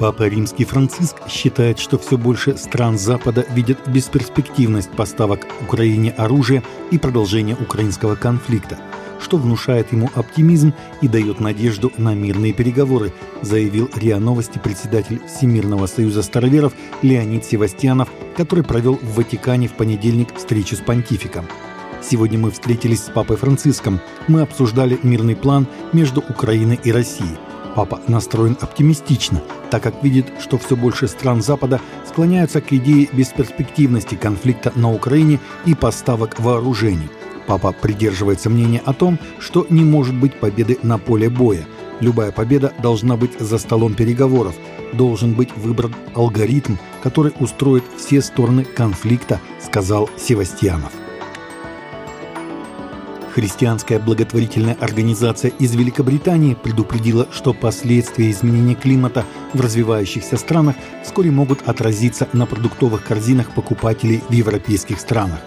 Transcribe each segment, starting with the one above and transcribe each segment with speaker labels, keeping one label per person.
Speaker 1: Папа Римский Франциск считает, что все больше стран Запада видят бесперспективность поставок Украине оружия и продолжения украинского конфликта, что внушает ему оптимизм и дает надежду на мирные переговоры, заявил РИА Новости председатель Всемирного союза староверов Леонид Севастьянов, который провел в Ватикане в понедельник встречу с понтификом. Сегодня мы встретились с папой Франциском. Мы обсуждали мирный план между Украиной и Россией – Папа настроен оптимистично, так как видит, что все больше стран Запада склоняются к идее бесперспективности конфликта на Украине и поставок вооружений. Папа придерживается мнения о том, что не может быть победы на поле боя. Любая победа должна быть за столом переговоров, должен быть выбран алгоритм, который устроит все стороны конфликта, сказал Севастьянов. Христианская благотворительная организация из Великобритании предупредила, что последствия изменения климата в развивающихся странах вскоре могут отразиться на продуктовых корзинах покупателей в европейских странах.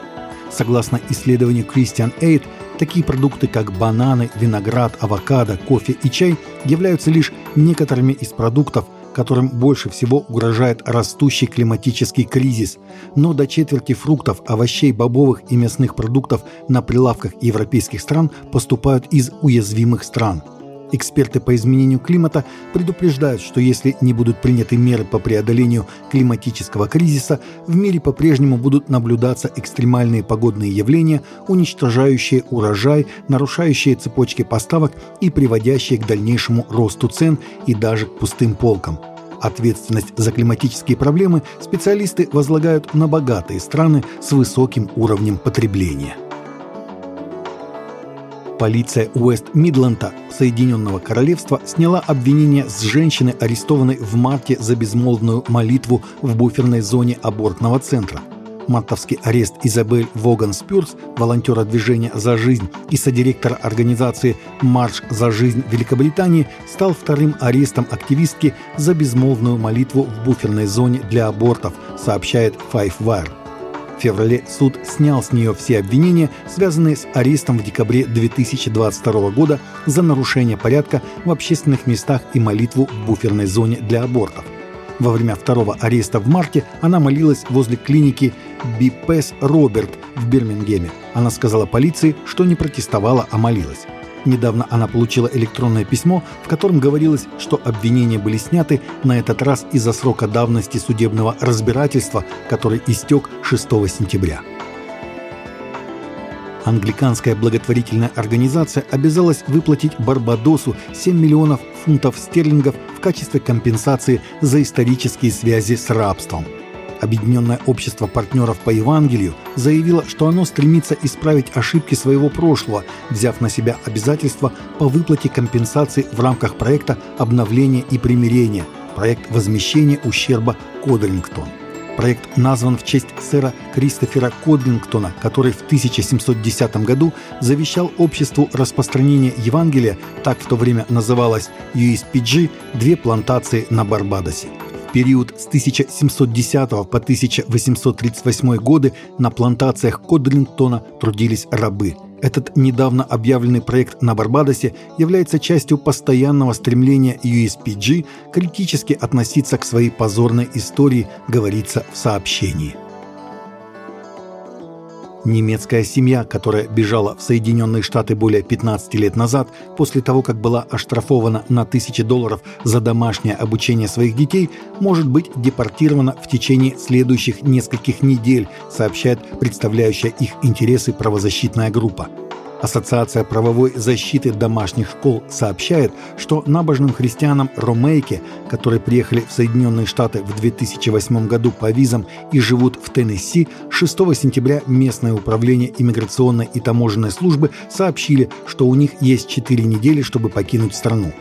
Speaker 1: Согласно исследованию Christian Aid, такие продукты, как бананы, виноград, авокадо, кофе и чай, являются лишь некоторыми из продуктов, которым больше всего угрожает растущий климатический кризис, но до четверти фруктов, овощей, бобовых и мясных продуктов на прилавках европейских стран поступают из уязвимых стран. Эксперты по изменению климата предупреждают, что если не будут приняты меры по преодолению климатического кризиса, в мире по-прежнему будут наблюдаться экстремальные погодные явления, уничтожающие урожай, нарушающие цепочки поставок и приводящие к дальнейшему росту цен и даже к пустым полкам. Ответственность за климатические проблемы специалисты возлагают на богатые страны с высоким уровнем потребления. Полиция Уэст-Мидланда Соединенного Королевства сняла обвинение с женщины, арестованной в марте за безмолвную молитву в буферной зоне абортного центра. Мартовский арест Изабель Воган Спюрс, волонтера движения «За жизнь» и содиректора организации «Марш за жизнь» Великобритании, стал вторым арестом активистки за безмолвную молитву в буферной зоне для абортов, сообщает Five Wire. В феврале суд снял с нее все обвинения, связанные с арестом в декабре 2022 года за нарушение порядка в общественных местах и молитву в буферной зоне для абортов. Во время второго ареста в марте она молилась возле клиники Бипес Роберт в Бирмингеме. Она сказала полиции, что не протестовала, а молилась. Недавно она получила электронное письмо, в котором говорилось, что обвинения были сняты на этот раз из-за срока давности судебного разбирательства, который истек 6 сентября. Англиканская благотворительная организация обязалась выплатить Барбадосу 7 миллионов фунтов стерлингов в качестве компенсации за исторические связи с рабством – Объединенное общество партнеров по Евангелию заявило, что оно стремится исправить ошибки своего прошлого, взяв на себя обязательства по выплате компенсации в рамках проекта обновления и примирения», проект возмещения ущерба Кодрингтон. Проект назван в честь сэра Кристофера Кодрингтона, который в 1710 году завещал обществу распространения Евангелия, так в то время называлось USPG, две плантации на Барбадосе период с 1710 по 1838 годы на плантациях Кодлингтона трудились рабы. Этот недавно объявленный проект на Барбадосе является частью постоянного стремления USPG критически относиться к своей позорной истории, говорится в сообщении. Немецкая семья, которая бежала в Соединенные Штаты более 15 лет назад, после того, как была оштрафована на тысячи долларов за домашнее обучение своих детей, может быть депортирована в течение следующих нескольких недель, сообщает представляющая их интересы правозащитная группа. Ассоциация правовой защиты домашних школ сообщает, что набожным христианам Ромейке, которые приехали в Соединенные Штаты в 2008 году по визам и живут в Теннесси, 6 сентября местное управление иммиграционной и таможенной службы сообщили, что у них есть 4 недели, чтобы покинуть страну.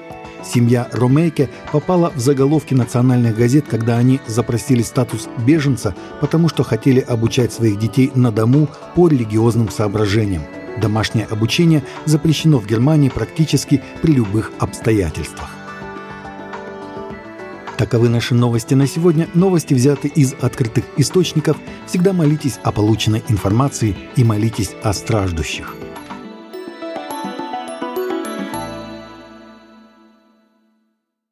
Speaker 1: Семья Ромейке попала в заголовки национальных газет, когда они запросили статус беженца, потому что хотели обучать своих детей на дому по религиозным соображениям. Домашнее обучение запрещено в Германии практически при любых обстоятельствах. Таковы наши новости на сегодня. Новости взяты из открытых источников. Всегда молитесь о полученной информации и молитесь о страждущих.